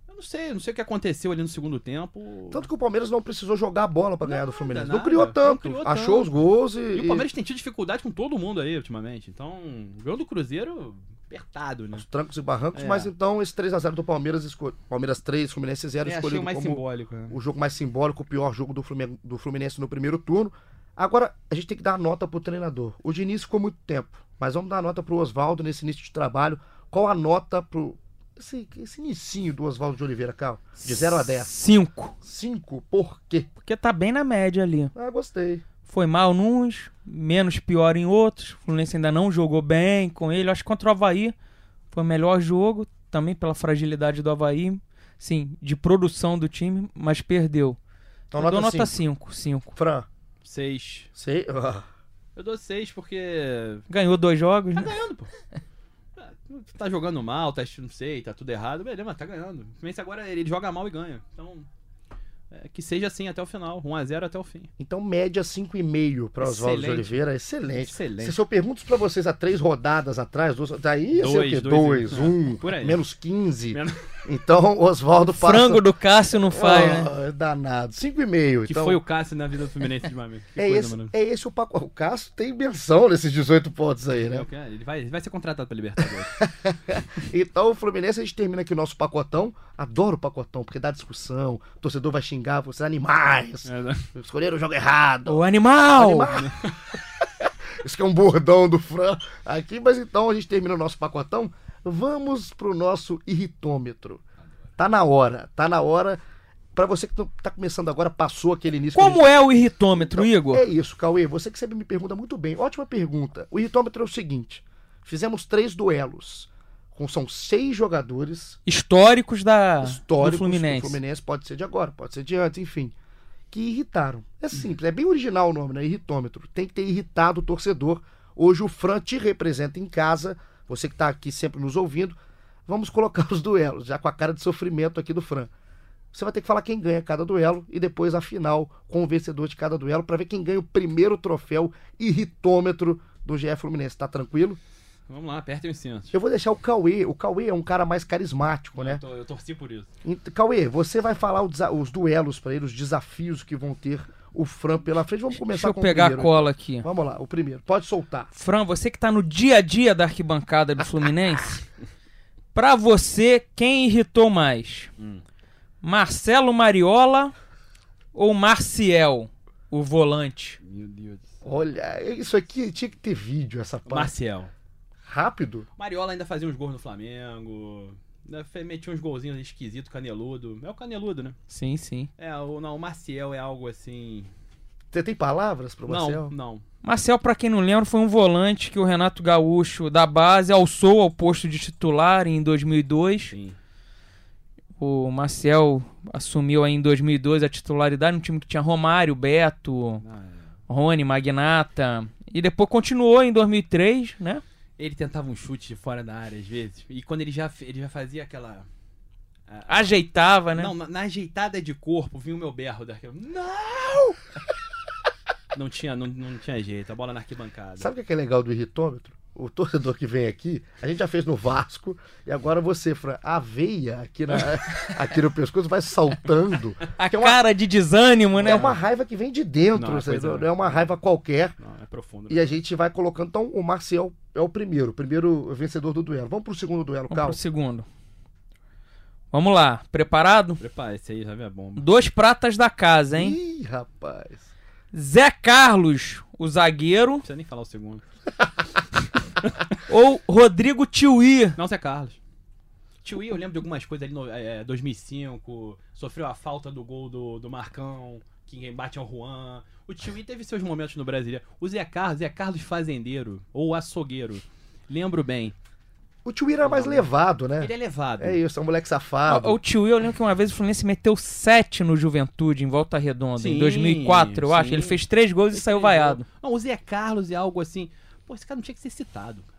Eu não sei, não sei o que aconteceu ali no segundo tempo.
Tanto que o Palmeiras não precisou jogar a bola pra ganhar do Fluminense.
nada.
Não criou
Não
tanto.
criou
achou
tanto.
os gols e.
E o Palmeiras tem tido dificuldade com todo mundo aí ultimamente. Então, o jogo do Cruzeiro apertado, né?
os trancos e barrancos,
É.
mas então esse 3x0 do Palmeiras, esco... Palmeiras 3, Fluminense 0,
É,
escolhido
o mais
como
simbólico. né?
o jogo mais simbólico, o pior jogo do Flumin- do Fluminense no primeiro turno. Agora, a gente tem que dar nota pro treinador. O Diniz ficou muito tempo, mas vamos dar nota pro Oswaldo nesse início de trabalho. Qual a nota pro esse, esse inicinho do Oswaldo de Oliveira, Cal? De 0 a 10.
5.
5, por quê?
Porque tá bem na média ali.
Ah, gostei.
Foi mal nos, menos pior em outros. O Fluminense ainda não jogou bem com ele. Acho que contra o Havaí foi o melhor jogo, também pela fragilidade do Havaí. Sim, de produção do time, mas perdeu.
Então,
Eu dou
nota
nota
5.
5. 5.
Fran,
Seis.
sei. Ah,
Eu Eu dou 6 porque.
Ganhou dois jogos,
Tá
né?
ganhando, pô. Tá jogando mal, tá não sei, tá tudo errado. Beleza, mas tá ganhando. O Fluminense agora ele joga mal e ganha. Então. É, que seja assim até o final. 1x0 até o fim.
Então, média 5,5 para Oswaldo de. Oliveira. Excelente.
Excelente.
Se eu pergunto para vocês há três rodadas atrás, duas, daí ia ser o
Dois,
quê?
dois,
2,
é.
1,
Por aí.
menos 15.
Menos-
Então, Oswaldo passa...
Frango do Cássio não faz, né?
Oh, é danado. 5,5.
Que
então...
foi o Cássio na vida do Fluminense de Mami. Que
É
coisa,
esse,
mano.
é esse o pacote. O Cássio tem menção nesses 18 pontos aí,
É
né?
o que é, Ele vai, ele vai ser contratado pra Libertadores.
Então, o Fluminense, a gente termina aqui o nosso pacotão. Adoro o pacotão, porque dá discussão. O torcedor vai xingar, vocês animais.
É, né?
Escolheram o jogo errado.
O animal!
Animal. Isso que é um bordão do Fran aqui, mas então a gente termina o nosso pacotão. Vamos pro nosso irritômetro. Tá na hora, tá na hora. Pra você que tá começando agora, passou aquele início. a gente
Como é o irritômetro, Igor?
É isso, Cauê. Você que sempre me pergunta muito bem. Ótima pergunta. O irritômetro é o seguinte: fizemos três duelos. Com, são seis jogadores
Históricos da,
históricos.
do Fluminense.
O Fluminense pode ser de agora, pode ser de antes, enfim. Que irritaram. É simples, é bem original o nome, né? Irritômetro. Tem que ter irritado o torcedor. Hoje o Fran te representa em casa. Você que tá aqui sempre nos ouvindo. Vamos colocar os duelos, já com a cara de sofrimento aqui do Fran. Você vai ter que falar quem ganha cada duelo e depois a final com o vencedor de cada duelo para ver quem ganha o primeiro troféu irritômetro do GF Fluminense. Tá tranquilo?
Vamos lá, apertem os cintos.
Eu vou deixar o Cauê. O Cauê é um cara mais carismático, né?
Eu, tô- eu torci por isso.
Cauê, você vai falar o os duelos para ele, os desafios que vão ter o Fran pela frente. Vamos começar
Deixa eu
com
pegar
o
a
primeiro.
cola aqui.
Vamos lá, o primeiro. Pode soltar.
Fran, você que tá no dia a dia da arquibancada do Fluminense, pra você, quem irritou mais?
Hum.
Marcelo Mariola ou Marciel, o volante?
Meu Deus.
Olha, isso aqui tinha que ter vídeo, essa parte.
Marcial.
Rápido?
Mariola ainda fazia uns gols no Flamengo. Metia uns golzinhos esquisitos, caneludo. É o caneludo, né?
Sim, sim.
É, o, não, o Maciel é algo assim.
Você tem palavras pro Marcel?
Não, não.
Marcel, pra quem não lembra, foi um volante que o Renato Gaúcho da base alçou ao posto de titular em 2002.
Sim.
O Marcel assumiu aí em 2002 a titularidade no time que tinha Romário, Beto,
Ah, é.
Rony, Magnata. E depois continuou em 2003, né?
Ele tentava um chute de fora da área às vezes. E quando ele já, ele já fazia aquela. a-
Ajeitava, né?
Não, na, na ajeitada de corpo, vinha o meu berro daquele. Não! não, tinha, não, não tinha jeito, a bola na arquibancada.
Sabe o que é que é legal do irritômetro? O torcedor que vem aqui, a gente já fez no Vasco, e agora você, Fran, a veia aqui, na, aqui no pescoço vai saltando.
A
que é uma-
cara de desânimo, né?
É uma raiva que vem de dentro,
Não, é.
não é uma raiva qualquer.
Não, é profundo.
E a gente vai colocando. Então, o Marcial é o primeiro, o primeiro vencedor do duelo. Vamos pro segundo duelo,
Vamos
calma.
pro segundo. Vamos lá, preparado?
Prepara, esse aí já a bomba.
Dois pratas da casa, hein?
Ih, rapaz.
Zé Carlos, o zagueiro,
Não precisa nem falar o segundo.
ou Rodrigo Tiuí.
Não, Zé Carlos. Tio I, eu lembro de algumas coisas ali no é, 2005. Sofreu a falta do gol do, do Marcão. Que quem bate é o Juan. O Tio I teve seus momentos no Brasileiro. O Zé Carlos, Zé Carlos Fazendeiro. Ou Açougueiro. Lembro bem.
O tio era mais levado, né?
Ele é levado.
É isso, é um moleque safado.
O, o Tiuí, eu lembro que uma vez o Fluminense meteu sete no Juventude, em Volta Redonda, em
Sim,
2004, eu acho.
sim.
Ele fez três gols e saiu vaiado.
Não, o Zé Carlos é algo assim. Pô, esse cara não tinha que ser citado. cara.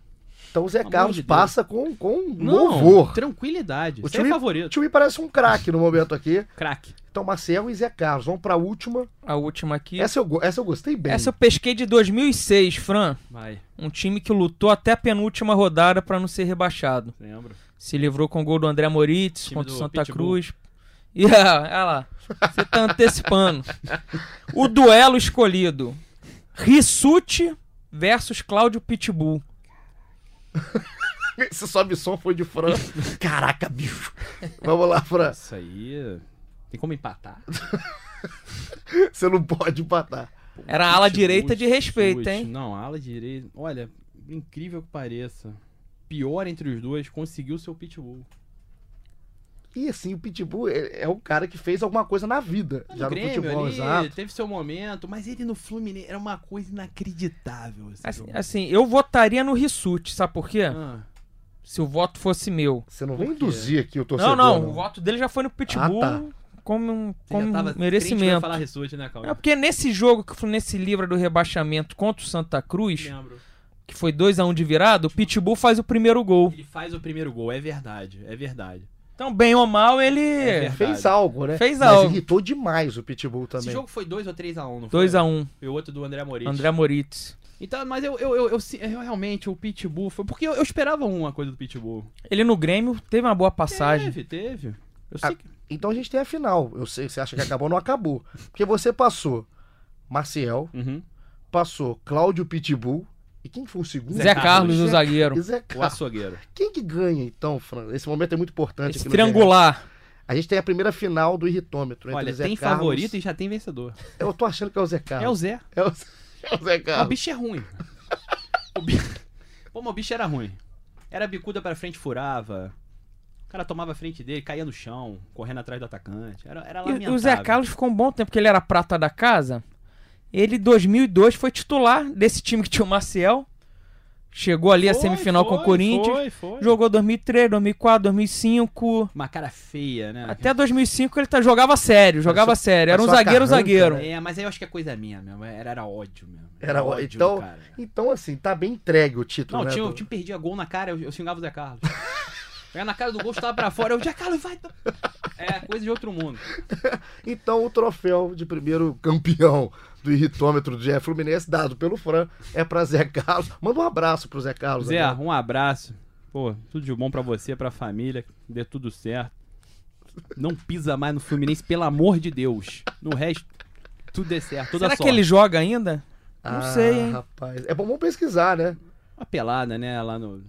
Então o Zé
Pelo
Carlos
de
passa com, com
Não,
louvor.
tranquilidade.
O
é
Tio I-
favorito.
O tio I parece um craque no momento aqui.
Craque.
Então, Marcel e Zé Carlos. Vamos pra última.
A última aqui.
Essa eu, essa eu gostei bem.
Essa eu pesquei de 2006, Fran.
Vai,
Um time que lutou até a penúltima rodada pra não ser rebaixado.
lembro.
Se livrou com o gol do André Moritz
Time
contra o Santa
Pitbull.
Cruz. E ah, olha lá, você tá antecipando. O duelo escolhido: Rissuti versus Cláudio Pitbull.
Esse sobe som foi de Fran. Caraca, bicho. Vamos lá, Fran.
Isso aí. Tem como empatar?
Você não pode empatar.
Era a ala
Pitbull,
direita de respeito,
chute.
hein?
Não, a ala direita. Olha, incrível que pareça. Pior entre os dois, conseguiu seu pitbull.
E assim, o Pitbull é, é um cara que fez alguma coisa na vida.
No
já no
Grêmio
futebol,
ali,
exato.
teve seu momento, mas ele no Fluminense era uma coisa inacreditável.
Assim, assim, eu votaria no Rissuti, sabe por quê?
Ah,
Se o voto fosse meu.
Você não
quê?
induzir aqui o torcedor.
Não, não, o voto dele já foi no Pitbull.
Ah, tá.
como um, como um merecimento.
falar Rissuti, né, Cauê?
É porque nesse jogo que o Fluminense livra do rebaixamento contra o Santa Cruz,
Lembro.
que foi 2 a 1 de virada, o Pitbull faz o primeiro gol.
Ele faz o primeiro gol, é verdade, é verdade.
Então, bem ou mal, ele
verdade.
Fez algo, né?
Fez
Mas
algo.
irritou demais o Pitbull também.
Esse jogo foi 2 ou 3x1, não foi?
2 a 1
E o outro do André Moritz.
André Moritz.
Então, mas eu, eu, eu, eu- eu realmente, o Pitbull foi. Porque eu, eu esperava uma coisa do Pitbull.
Ele no Grêmio teve uma boa passagem.
Teve, teve. Eu
Ah,
sei que.
Então a gente tem a final. Eu sei, você acha que acabou, não acabou. Porque você passou Marcial,
Uhum.
passou Cláudio Pitbull. E quem foi o segundo?
Zé Carlos, o
Zé-
zagueiro.
e Zé
O
Carlos.
açougueiro.
Quem que ganha, então, Fran? Esse momento é muito importante.
Esse
aqui no GE.
triangular.
A gente tem a primeira final do irritômetro. entre
Olha,
Zé
tem
Carlos-
favorito e já tem vencedor.
Eu tô achando que é o Zé Carlos.
É o Zé.
É o, é o Zé
O
Carlos.
bicho é ruim. O bicho... Pô, o bicho era ruim. Era bicuda pra frente, furava. O cara tomava a frente dele, caía no chão, correndo atrás do atacante. Era, era
E
lamentável.
o Zé Carlos ficou um bom tempo, porque ele era prata da casa. Ele, em 2002, foi titular desse time que tinha o Maciel. Chegou ali a
Foi,
semifinal com o
foi,
Corinthians.
Foi, foi.
Jogou 2003, 2004, 2005.
Uma cara feia, né?
Até 2005 ele tá, jogava sério, jogava sério. Era um zagueiro,
carranca,
zagueiro.
né?
É, mas aí eu acho que é coisa minha mesmo. Era, era ódio mesmo.
Era ó-
ódio
então,
cara.
então, assim, tá bem entregue o título,
Não,
né?
tinha,
do-
o time perdia gol na cara, eu, eu xingava o Zé Carlos. Pegava na cara do gol, estava pra fora. Eu, Zé Carlos, vai. É coisa de outro mundo.
Então o troféu de primeiro campeão do irritômetro do GE Fluminense, dado pelo Fran, é pra Zé Carlos. Manda um abraço pro Zé Carlos.
Zé,
agora.
um abraço. Pô, tudo de bom pra você, pra família. que Dê tudo certo. Não pisa mais no Fluminense, pelo amor de Deus. No resto, tudo dê certo. Toda
Será
sorte.
que ele joga ainda? Não
Ah,
sei, hein?
rapaz. É bom pesquisar, né?
Uma pelada, né? Lá no.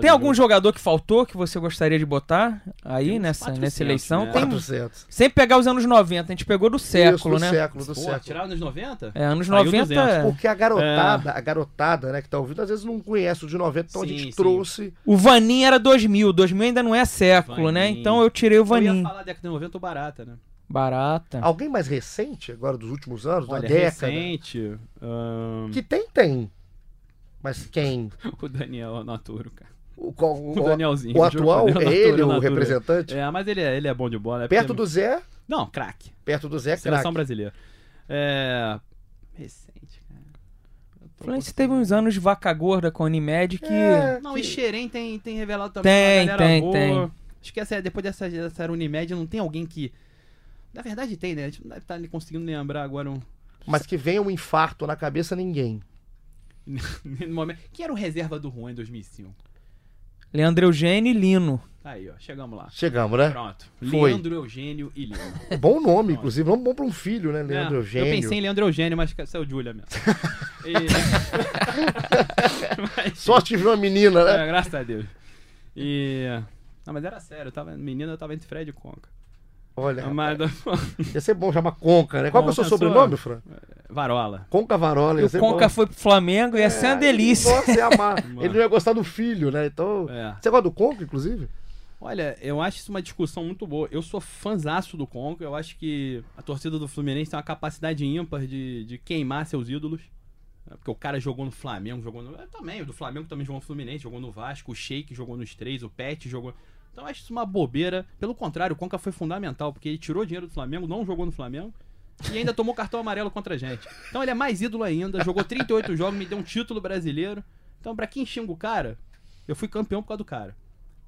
Tem algum
jogo.
jogador que faltou que você gostaria de botar aí
Tem
nessa,
400,
nessa eleição?
né?
Tem
400.
Sempre pegar os anos 90, a gente pegou do século,
Isso, do
né?
século, do
Pô,
século.
tiraram nos 90?
É, anos
Saiu
90.
200.
é.
Porque a garotada, a garotada, né, que tá ouvindo, às vezes não conhece o de 90, então a
Sim,
gente
sim.
trouxe.
O Vanin era 2000, 2000 ainda não é século, né?
Vanin.
Então eu tirei o
Eu ia
Vanin.
falar década de 90 ou barata, né?
Barata.
Alguém mais recente, agora dos últimos anos,
Olha,
da década?
recente. ahn,
Que tem, tem. Mas quem?
O Daniel Naturo, cara.
O, qual- o-
O Danielzinho.
o atual
Daniel
é ele o
Naturo.
representante?
É, mas ele é, ele é bom de bola. é
Perto
porque-
do Zé,
Não, craque.
perto do Zé, é
Seleção
craque.
brasileira. É. Recente, cara.
O Fluminense teve uns anos de vaca gorda com a Unimed que.
É,
Não,
que-
e Xerém tem, tem revelado também
Tem, tem,
boa.
tem.
Esquece, depois dessa, dessa era Unimed, não tem alguém que. Na verdade tem, né? A gente não deve estar ali conseguindo lembrar agora um.
Mas que venha um infarto na cabeça, ninguém.
no momento. Quem era o reserva do Juan em 2005?
Leandro Eugênio e Lino.
Aí, ó, chegamos lá.
Chegamos, né?
Pronto.
Foi.
Leandro Eugênio e Lino.
É bom nome, inclusive. Vamos bom pra um filho, né? Leandro
É,
Eugênio.
Eu pensei em Leandro Eugênio, mas saiu Júlia mesmo. E- Mas-
Sorte de ver uma menina, né?
É, graças a Deus. E. Não, mas era sério, eu tava, menina, eu tava entre Fred e Conca.
Olha,
Mas,
ia ser bom chamar Conca, né? Qual que é o seu
Conca,
sobrenome,
sua-
Fran?
Varola.
Conca Varola.
E o Conca
bom.
foi pro Flamengo, ia ser uma
É,
delícia.
Nossa, ia amar. Ele não ia gostar do filho, né? Então.
É.
Você gosta do Conca, inclusive?
Olha, eu acho isso uma discussão muito boa. Eu sou fãzaço do Conca. Eu acho que a torcida do Fluminense tem uma capacidade ímpar de, de queimar seus ídolos. É, Porque o cara jogou no Flamengo, jogou no. é, também, o do Flamengo também jogou no Fluminense, jogou no Vasco, o Sheik jogou nos três, o Pet jogou. Então acho isso uma bobeira. Pelo contrário, o Conca foi fundamental, porque ele tirou dinheiro do Flamengo, não jogou no Flamengo. E ainda tomou cartão amarelo contra a gente. Então ele é mais ídolo ainda, jogou 38 jogos, me deu um título brasileiro. Então, pra quem xinga o cara, eu fui campeão por causa do cara.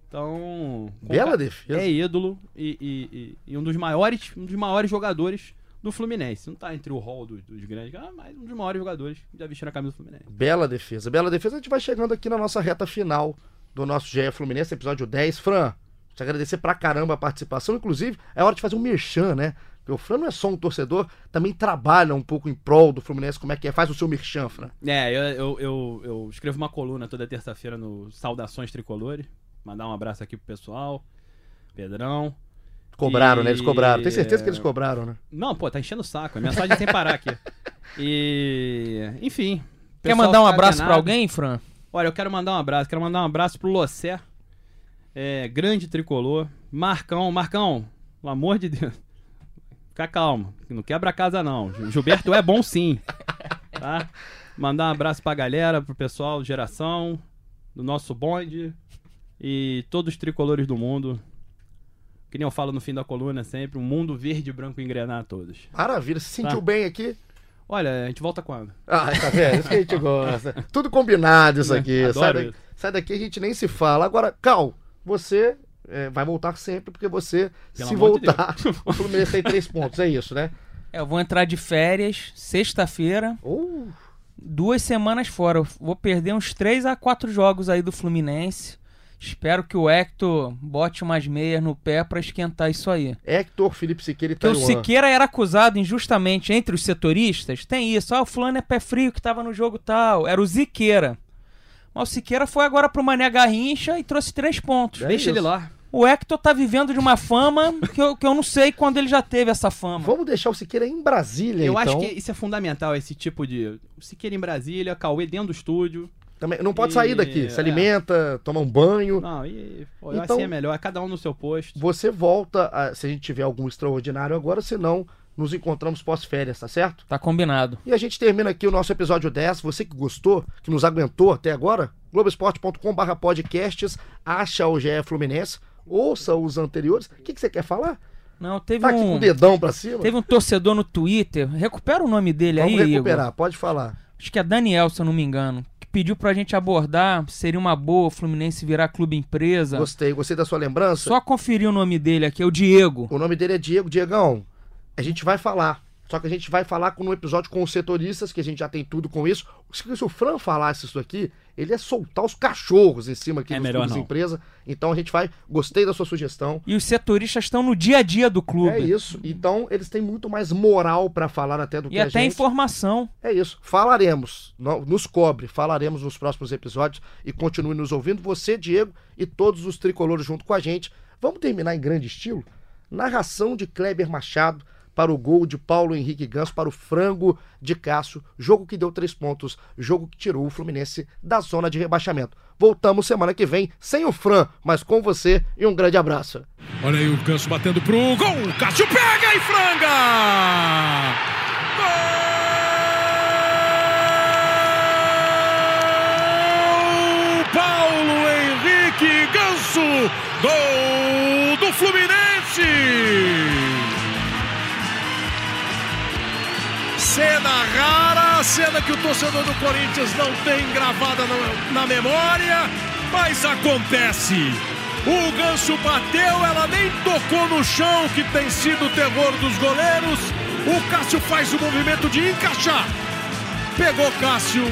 Então.
Bela defesa.
É ídolo e, e- e- e um dos maiores, um dos maiores jogadores do Fluminense. Não tá entre o hall dos, dos grandes, ah, mas um dos maiores jogadores que já vestiram a camisa do Fluminense.
Bela defesa. Bela defesa. A gente vai chegando aqui na nossa reta final do nosso GE Fluminense, episódio 10. Fran, te agradecer pra caramba a participação. Inclusive, é hora de fazer um merchan, né? Porque o Fran não é só um torcedor, também trabalha um pouco em prol do Fluminense. Como é que é? Faz o seu merchan, Fran.
É, eu, eu, eu, eu escrevo uma coluna toda terça-feira no Saudações Tricolores. Mandar um abraço aqui pro pessoal. Pedrão.
Cobraram,
E-
né? Eles cobraram. Tenho certeza que eles cobraram, né?
Não, pô, tá enchendo o saco. É mensagem sem parar aqui. E. Enfim.
Quer mandar um abraço pra
alienado.
alguém, Fran?
Olha, eu quero mandar um abraço. Quero mandar um abraço pro Lossé. É, grande tricolor. Marcão, Marcão, pelo amor de Deus. Fica calmo. Não quebra a casa, não. Gilberto é bom sim. Tá? Mandar um abraço pra galera, pro pessoal, geração, do nosso bonde. E todos os tricolores do mundo. que nem eu falo no fim da coluna sempre, um mundo verde e branco engrenar a todos.
Maravilha, se sentiu
Tá.
bem aqui?
Olha, a gente volta quando?
Ah, tá vendo? Isso que a gente gosta. Tudo combinado isso aqui.
Adoro
Sai daqui,
isso.
sai daqui a gente nem se fala. Agora, Cal, você é, vai voltar sempre, porque você,
Pelo
se
de
voltar, o Fluminense tem três pontos, é isso, né?
É, eu vou entrar de férias sexta-feira,
Uh,
duas semanas fora. Eu vou perder uns 3 a 4 jogos aí do Fluminense. Espero que o Hector bote umas meias no pé pra esquentar isso aí.
Hector, Felipe Siqueira e
Porque o
Taiwan.
Siqueira era acusado injustamente entre os setoristas. Tem isso. Ah, o fulano é pé frio que tava no jogo tal. Era o Ziqueira. Mas o Siqueira foi agora pro Mané Garrincha e trouxe três pontos.
É
Deixa
isso.
ele lá.
O Hector tá vivendo de uma fama que eu, que eu não sei quando ele já teve essa fama.
Vamos deixar o Siqueira em Brasília,
Eu
então.
acho que isso é fundamental, esse tipo de. O Siqueira em Brasília, Cauê dentro do estúdio.
Também, não pode
E-
sair daqui. Se
é.
alimenta, toma um banho.
Não, e pô,
Então-
assim é melhor, é cada um no seu posto.
Você volta, a- se a gente tiver algum extraordinário agora, senão nos encontramos pós-férias, tá certo?
Tá combinado.
E a gente termina aqui o nosso episódio 10. Você que gostou, que nos aguentou até agora, globesport.com.br podcasts, acha o GE Fluminense, ouça os anteriores. O que, que você quer falar?
Não, teve
Tá aqui com
um.
o dedão pra cima?
Teve um torcedor no Twitter. Recupera o nome dele
Vamos
aí,
recuperar,
Igor.
pode falar.
Acho que é Daniel, se eu não me engano. Pediu pra gente abordar. Seria uma boa o Fluminense virar clube empresa.
Gostei, gostei da sua lembrança.
Só conferir o nome dele aqui, é o Diego.
O nome dele é Diego. Diegão, a gente vai falar. Só que a gente vai falar com um episódio com os setoristas, que a gente já tem tudo com isso. Se o Fran falasse isso aqui, ele ia soltar os cachorros em cima aqui
É
dos empresa. Então a gente vai. Gostei da sua sugestão.
E os setoristas estão no dia a dia do clube.
É isso. Então eles têm muito mais moral pra falar até do que
E
a
até
gente.
informação.
É isso. Falaremos. No- Nos cobre. Falaremos nos próximos episódios. E continue nos ouvindo. Você, Diego, e todos os tricolores junto com a gente. Vamos terminar em grande estilo? Narração de Kleber Machado para o gol de Paulo Henrique Ganso, para o frango de Cássio. Jogo que deu três pontos. Jogo que tirou o Fluminense da zona de rebaixamento. Voltamos semana que vem, sem o Fran, mas com você. E um grande abraço.
Olha aí o Ganso batendo pro gol. Cássio pega e franga! Gol! Paulo Henrique Ganso! Gol do Fluminense! Cena rara, cena que o torcedor do Corinthians não tem gravada na, na memória, mas acontece. O ganso bateu, ela nem tocou no chão, que tem sido o terror dos goleiros. O Cássio faz o movimento de encaixar. Pegou Cássio,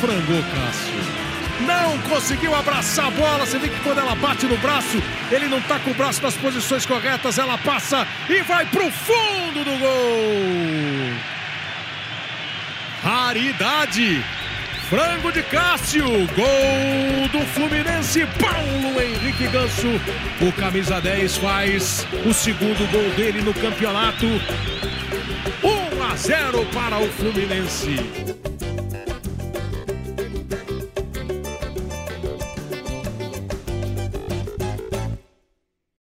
frangou Cássio. Não conseguiu abraçar a bola. Você vê que quando ela bate no braço, ele não tá com o braço nas posições corretas. Ela passa e vai pro fundo do gol. Raridade. Frango de Cássio. Gol do Fluminense. Paulo Henrique Ganso. O camisa 10 faz o segundo gol dele no campeonato. 1 a 0 para o Fluminense.